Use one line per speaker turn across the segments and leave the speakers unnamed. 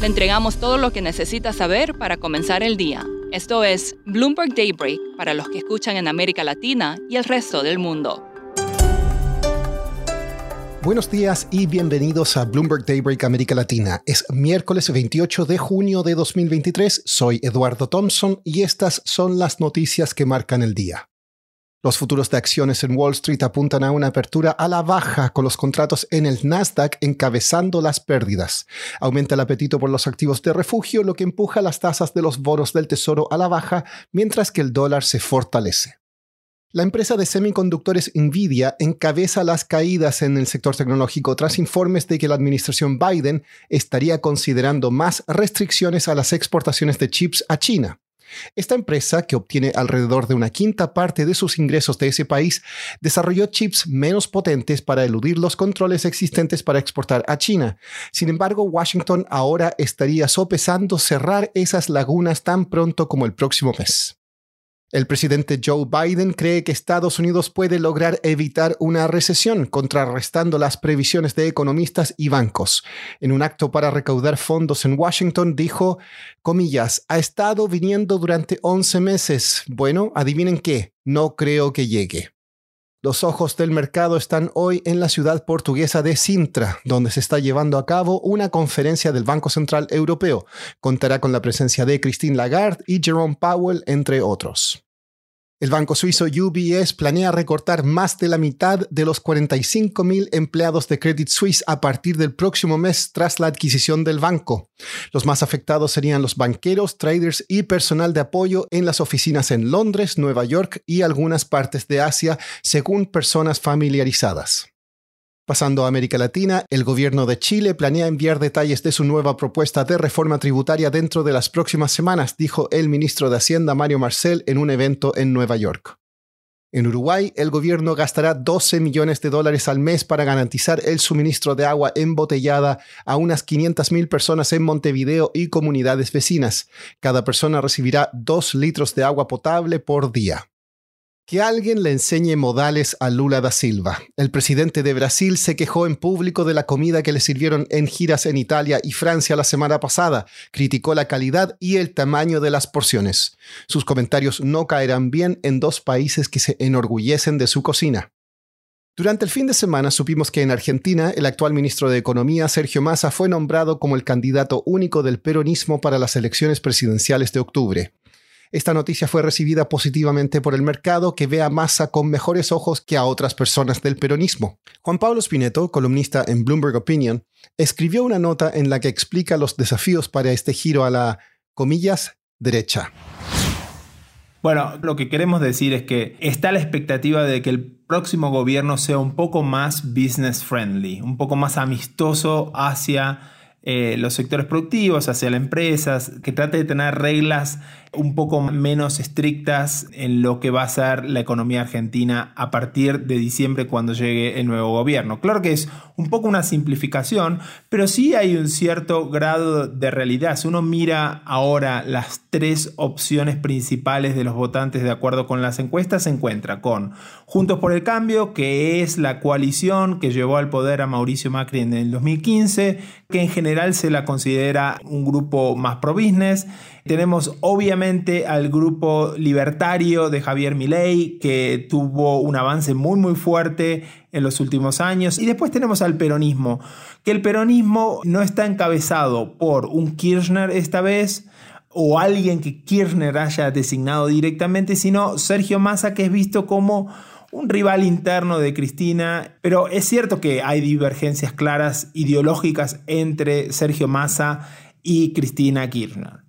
Le entregamos todo lo que necesita saber para comenzar el día. Esto es Bloomberg Daybreak para los que escuchan en América Latina y el resto del mundo.
Buenos días y bienvenidos a Bloomberg Daybreak América Latina. Es miércoles 28 de junio de 2023. Soy Eduardo Thompson y estas son las noticias que marcan el día. Los futuros de acciones en Wall Street apuntan a una apertura a la baja con los contratos en el Nasdaq encabezando las pérdidas. Aumenta el apetito por los activos de refugio, lo que empuja las tasas de los bonos del Tesoro a la baja, mientras que el dólar se fortalece. La empresa de semiconductores Nvidia encabeza las caídas en el sector tecnológico tras informes de que la administración Biden estaría considerando más restricciones a las exportaciones de chips a China. Esta empresa, que obtiene alrededor de una quinta parte de sus ingresos de ese país, desarrolló chips menos potentes para eludir los controles existentes para exportar a China. Sin embargo, Washington ahora estaría sopesando cerrar esas lagunas tan pronto como el próximo mes. El presidente Joe Biden cree que Estados Unidos puede lograr evitar una recesión, contrarrestando las previsiones de economistas y bancos. En un acto para recaudar fondos en Washington dijo, comillas, ha estado viniendo durante 11 meses. Bueno, adivinen qué, no creo que llegue. Los ojos del mercado están hoy en la ciudad portuguesa de Sintra, donde se está llevando a cabo una conferencia del Banco Central Europeo. Contará con la presencia de Christine Lagarde y Jerome Powell, entre otros. El banco suizo UBS planea recortar más de la mitad de los 45.000 empleados de Credit Suisse a partir del próximo mes tras la adquisición del banco. Los más afectados serían los banqueros, traders y personal de apoyo en las oficinas en Londres, Nueva York y algunas partes de Asia, según personas familiarizadas. Pasando a América Latina, el gobierno de Chile planea enviar detalles de su nueva propuesta de reforma tributaria dentro de las próximas semanas, dijo el ministro de Hacienda Mario Marcel en un evento en Nueva York. En Uruguay, el gobierno gastará 12 millones de dólares al mes para garantizar el suministro de agua embotellada a unas 500.000 personas en Montevideo y comunidades vecinas. Cada persona recibirá 2 litros de agua potable por día. Que alguien le enseñe modales a Lula da Silva. El presidente de Brasil se quejó en público de la comida que le sirvieron en giras en Italia y Francia la semana pasada. Criticó la calidad y el tamaño de las porciones. Sus comentarios no caerán bien en dos países que se enorgullecen de su cocina. Durante el fin de semana supimos que en Argentina el actual ministro de Economía, Sergio Massa, fue nombrado como el candidato único del peronismo para las elecciones presidenciales de octubre. Esta noticia fue recibida positivamente por el mercado que ve a Massa con mejores ojos que a otras personas del peronismo. Juan Pablo Spinetto, columnista en Bloomberg Opinion, escribió una nota en la que explica los desafíos para este giro a la, comillas, derecha.
Bueno, lo que queremos decir es que está la expectativa de que el próximo gobierno sea un poco más business friendly, un poco más amistoso hacia eh, los sectores productivos, hacia las empresas, que trate de tener reglas un poco menos estrictas en lo que va a ser la economía argentina a partir de diciembre cuando llegue el nuevo gobierno. Claro que es un poco una simplificación, pero sí hay un cierto grado de realidad. Si uno mira ahora las tres opciones principales de los votantes de acuerdo con las encuestas, se encuentra con Juntos por el Cambio, que es la coalición que llevó al poder a Mauricio Macri en el 2015, que en general se la considera un grupo más pro-business. Tenemos obviamente al grupo libertario de Javier Milei, que tuvo un avance muy muy fuerte en los últimos años. Y después tenemos al peronismo, que el peronismo no está encabezado por un Kirchner esta vez, o alguien que Kirchner haya designado directamente, sino Sergio Massa, que es visto como un rival interno de Cristina, pero es cierto que hay divergencias claras ideológicas entre Sergio Massa y Cristina Kirchner.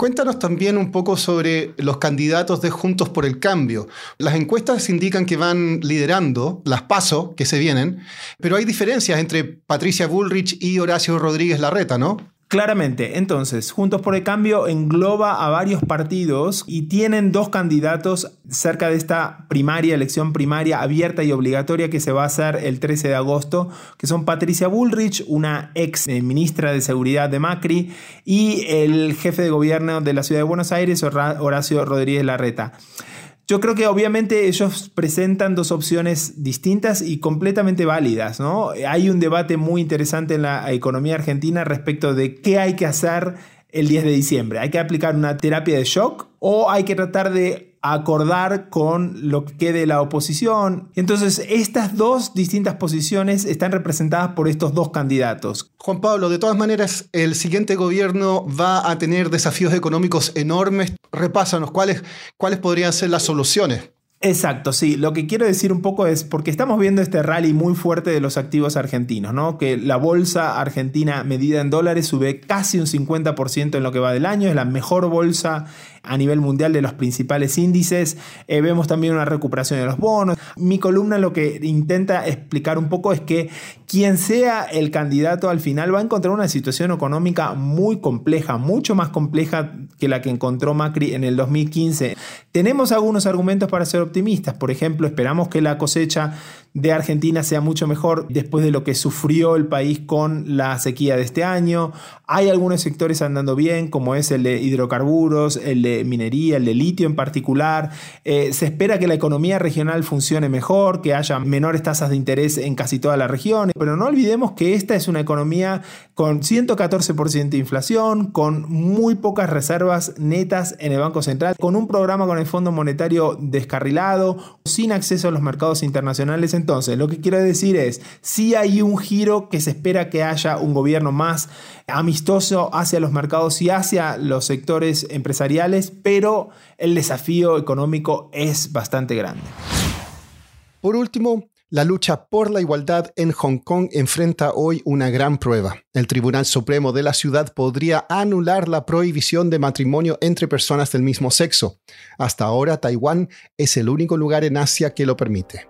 Cuéntanos también un poco sobre los candidatos de Juntos por el Cambio. Las encuestas indican que van liderando las pasos que se vienen, pero hay diferencias entre Patricia Bullrich y Horacio Rodríguez Larreta, ¿no?
Claramente, entonces, Juntos por el Cambio engloba a varios partidos y tienen dos candidatos cerca de esta primaria, elección primaria abierta y obligatoria que se va a hacer el 13 de agosto, que son Patricia Bullrich, una ex eh, ministra de Seguridad de Macri, y el jefe de gobierno de la ciudad de Buenos Aires, Horacio Rodríguez Larreta. Yo creo que obviamente ellos presentan dos opciones distintas y completamente válidas, ¿no? Hay un debate muy interesante en la economía argentina respecto de qué hay que hacer el 10 de diciembre. ¿Hay que aplicar una terapia de shock o hay que tratar de acordar con lo que quede la oposición. Entonces, estas dos distintas posiciones están representadas por estos dos candidatos.
Juan Pablo, de todas maneras, el siguiente gobierno va a tener desafíos económicos enormes. Repásanos, ¿cuáles, cuáles podrían ser las soluciones?
Exacto, sí. Lo que quiero decir un poco es, porque estamos viendo este rally muy fuerte de los activos argentinos, ¿no? Que la bolsa argentina medida en dólares sube casi un 50% en lo que va del año, es la mejor bolsa a nivel mundial de los principales índices. Eh, vemos también una recuperación de los bonos. Mi columna lo que intenta explicar un poco es que quien sea el candidato al final va a encontrar una situación económica muy compleja, mucho más compleja que la que encontró Macri en el 2015. Tenemos algunos argumentos para ser optimistas. Por ejemplo, esperamos que la cosecha de Argentina sea mucho mejor después de lo que sufrió el país con la sequía de este año. Hay algunos sectores andando bien, como es el de hidrocarburos, el de minería, el de litio en particular. Eh, se espera que la economía regional funcione mejor, que haya menores tasas de interés en casi toda la región, pero no olvidemos que esta es una economía con 114% de inflación, con muy pocas reservas netas en el Banco Central, con un programa con el Fondo Monetario descarrilado, sin acceso a los mercados internacionales entonces, lo que quiero decir es, si hay un giro que se espera que haya un gobierno más amistoso hacia los mercados y hacia los sectores empresariales, pero el desafío económico es bastante grande.
Por último, la lucha por la igualdad en Hong Kong enfrenta hoy una gran prueba. El Tribunal Supremo de la ciudad podría anular la prohibición de matrimonio entre personas del mismo sexo. Hasta ahora, Taiwán es el único lugar en Asia que lo permite.